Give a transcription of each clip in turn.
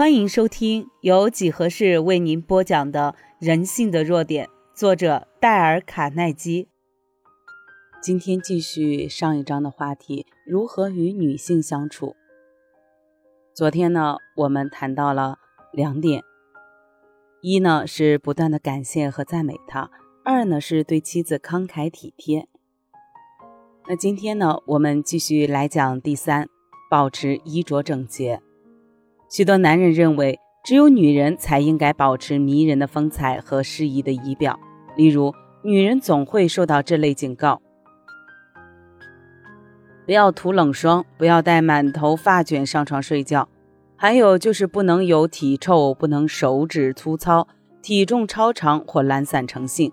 欢迎收听由几何式为您播讲的《人性的弱点》，作者戴尔·卡耐基。今天继续上一章的话题：如何与女性相处。昨天呢，我们谈到了两点：一呢是不断的感谢和赞美她；二呢是对妻子慷慨体贴。那今天呢，我们继续来讲第三，保持衣着整洁。许多男人认为，只有女人才应该保持迷人的风采和适宜的仪表。例如，女人总会受到这类警告：不要涂冷霜，不要带满头发卷上床睡觉，还有就是不能有体臭，不能手指粗糙，体重超长或懒散成性。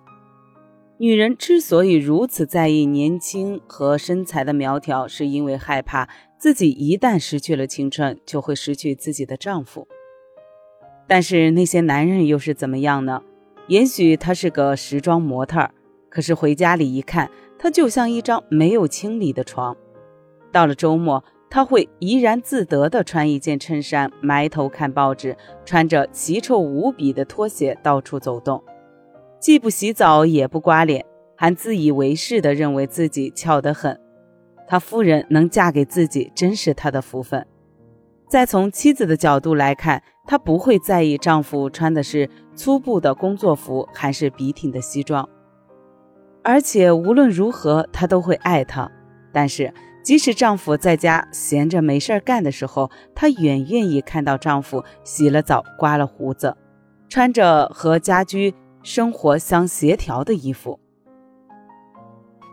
女人之所以如此在意年轻和身材的苗条，是因为害怕自己一旦失去了青春，就会失去自己的丈夫。但是那些男人又是怎么样呢？也许他是个时装模特儿，可是回家里一看，他就像一张没有清理的床。到了周末，他会怡然自得地穿一件衬衫，埋头看报纸，穿着奇臭无比的拖鞋到处走动。既不洗澡，也不刮脸，还自以为是地认为自己俏得很。他夫人能嫁给自己，真是他的福分。再从妻子的角度来看，她不会在意丈夫穿的是粗布的工作服还是笔挺的西装，而且无论如何，她都会爱他。但是，即使丈夫在家闲着没事干的时候，她远愿意看到丈夫洗了澡、刮了胡子，穿着和家居。生活相协调的衣服。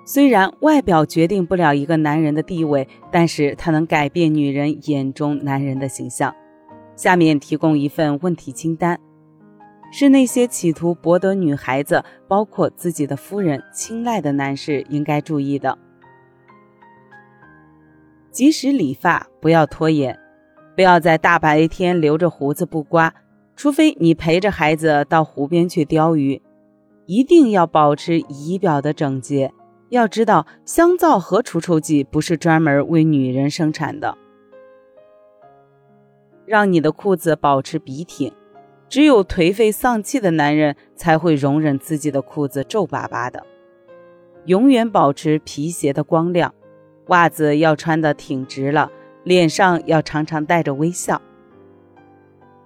虽然外表决定不了一个男人的地位，但是它能改变女人眼中男人的形象。下面提供一份问题清单，是那些企图博得女孩子，包括自己的夫人青睐的男士应该注意的：及时理发，不要拖延，不要在大白天留着胡子不刮。除非你陪着孩子到湖边去钓鱼，一定要保持仪表的整洁。要知道，香皂和除臭剂不是专门为女人生产的。让你的裤子保持笔挺，只有颓废丧气的男人才会容忍自己的裤子皱巴巴的。永远保持皮鞋的光亮，袜子要穿的挺直了，脸上要常常带着微笑。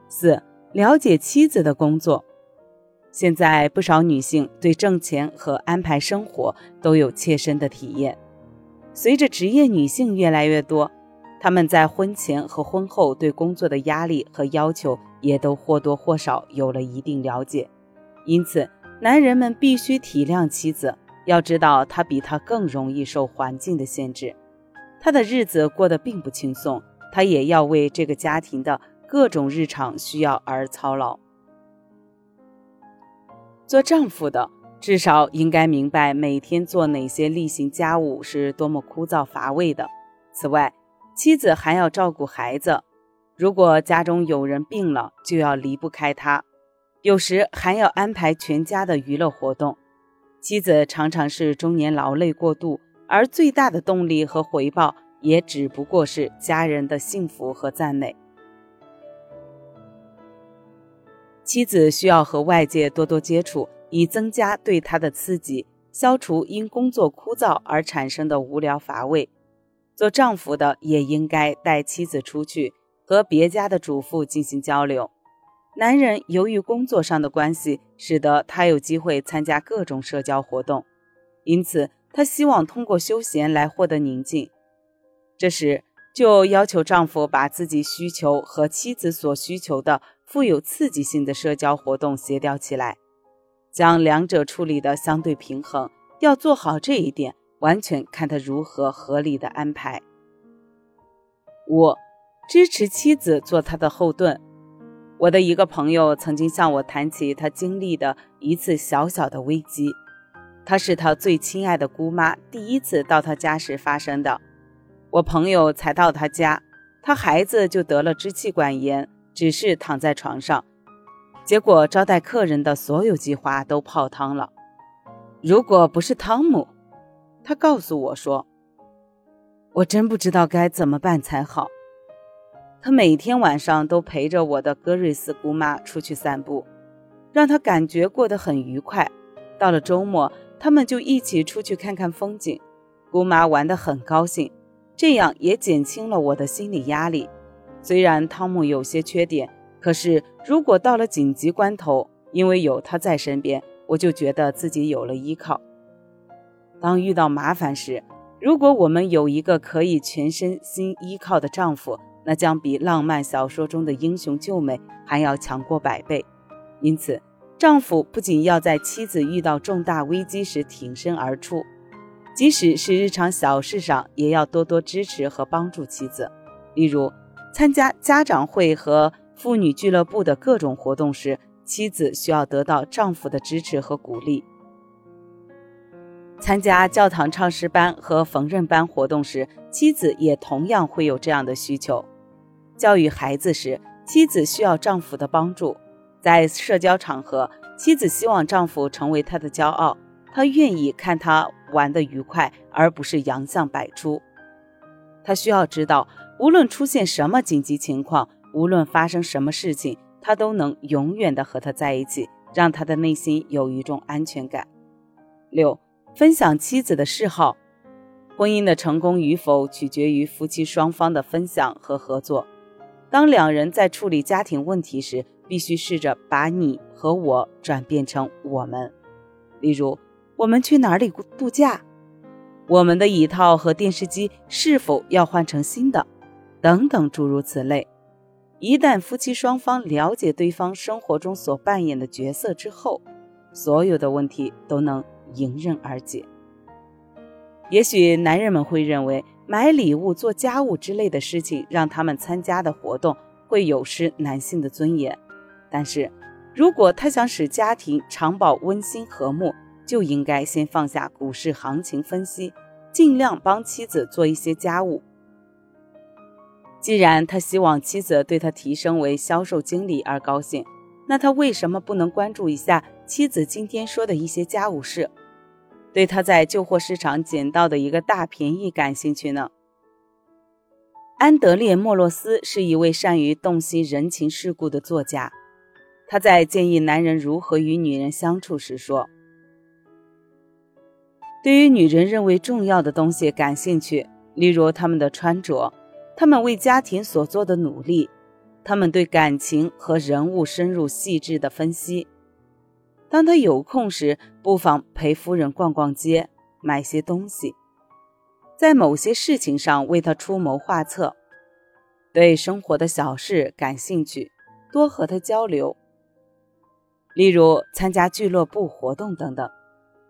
四。了解妻子的工作，现在不少女性对挣钱和安排生活都有切身的体验。随着职业女性越来越多，她们在婚前和婚后对工作的压力和要求也都或多或少有了一定了解。因此，男人们必须体谅妻子，要知道她比他更容易受环境的限制，她的日子过得并不轻松，她也要为这个家庭的。各种日常需要而操劳。做丈夫的至少应该明白每天做哪些例行家务是多么枯燥乏味的。此外，妻子还要照顾孩子，如果家中有人病了，就要离不开他，有时还要安排全家的娱乐活动。妻子常常是中年劳累过度，而最大的动力和回报也只不过是家人的幸福和赞美。妻子需要和外界多多接触，以增加对他的刺激，消除因工作枯燥而产生的无聊乏味。做丈夫的也应该带妻子出去，和别家的主妇进行交流。男人由于工作上的关系，使得他有机会参加各种社交活动，因此他希望通过休闲来获得宁静。这时，就要求丈夫把自己需求和妻子所需求的。富有刺激性的社交活动协调起来，将两者处理的相对平衡。要做好这一点，完全看他如何合理的安排。五，支持妻子做他的后盾。我的一个朋友曾经向我谈起他经历的一次小小的危机，他是他最亲爱的姑妈第一次到他家时发生的。我朋友才到他家，他孩子就得了支气管炎。只是躺在床上，结果招待客人的所有计划都泡汤了。如果不是汤姆，他告诉我说：“我真不知道该怎么办才好。”他每天晚上都陪着我的戈瑞斯姑妈出去散步，让他感觉过得很愉快。到了周末，他们就一起出去看看风景，姑妈玩得很高兴，这样也减轻了我的心理压力。虽然汤姆有些缺点，可是如果到了紧急关头，因为有他在身边，我就觉得自己有了依靠。当遇到麻烦时，如果我们有一个可以全身心依靠的丈夫，那将比浪漫小说中的英雄救美还要强过百倍。因此，丈夫不仅要在妻子遇到重大危机时挺身而出，即使是日常小事上，也要多多支持和帮助妻子。例如，参加家长会和妇女俱乐部的各种活动时，妻子需要得到丈夫的支持和鼓励。参加教堂唱诗班和缝纫班活动时，妻子也同样会有这样的需求。教育孩子时，妻子需要丈夫的帮助。在社交场合，妻子希望丈夫成为她的骄傲，她愿意看他玩得愉快，而不是洋相百出。她需要知道，无论出现什么紧急情况，无论发生什么事情，他都能永远的和他在一起，让他的内心有一种安全感。六。分享妻子的嗜好，婚姻的成功与否取决于夫妻双方的分享和合作。当两人在处理家庭问题时，必须试着把你和我转变成我们。例如，我们去哪里度假？我们的椅套和电视机是否要换成新的？等等，诸如此类。一旦夫妻双方了解对方生活中所扮演的角色之后，所有的问题都能。迎刃而解。也许男人们会认为买礼物、做家务之类的事情，让他们参加的活动会有失男性的尊严。但是，如果他想使家庭长保温馨和睦，就应该先放下股市行情分析，尽量帮妻子做一些家务。既然他希望妻子对他提升为销售经理而高兴，那他为什么不能关注一下妻子今天说的一些家务事？对他在旧货市场捡到的一个大便宜感兴趣呢。安德烈·莫洛斯是一位善于洞悉人情世故的作家。他在建议男人如何与女人相处时说：“对于女人认为重要的东西感兴趣，例如他们的穿着，他们为家庭所做的努力，他们对感情和人物深入细致的分析。”当他有空时，不妨陪夫人逛逛街，买些东西，在某些事情上为他出谋划策。对生活的小事感兴趣，多和他交流，例如参加俱乐部活动等等。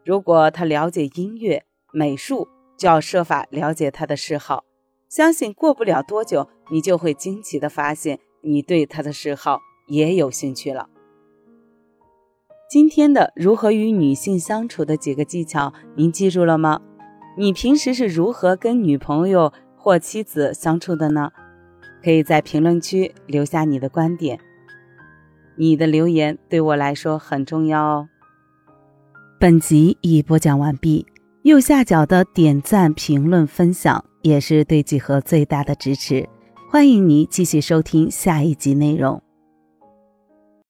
如果他了解音乐、美术，就要设法了解他的嗜好。相信过不了多久，你就会惊奇的发现，你对他的嗜好也有兴趣了。今天的如何与女性相处的几个技巧，您记住了吗？你平时是如何跟女朋友或妻子相处的呢？可以在评论区留下你的观点，你的留言对我来说很重要哦。本集已播讲完毕，右下角的点赞、评论、分享也是对几何最大的支持。欢迎您继续收听下一集内容。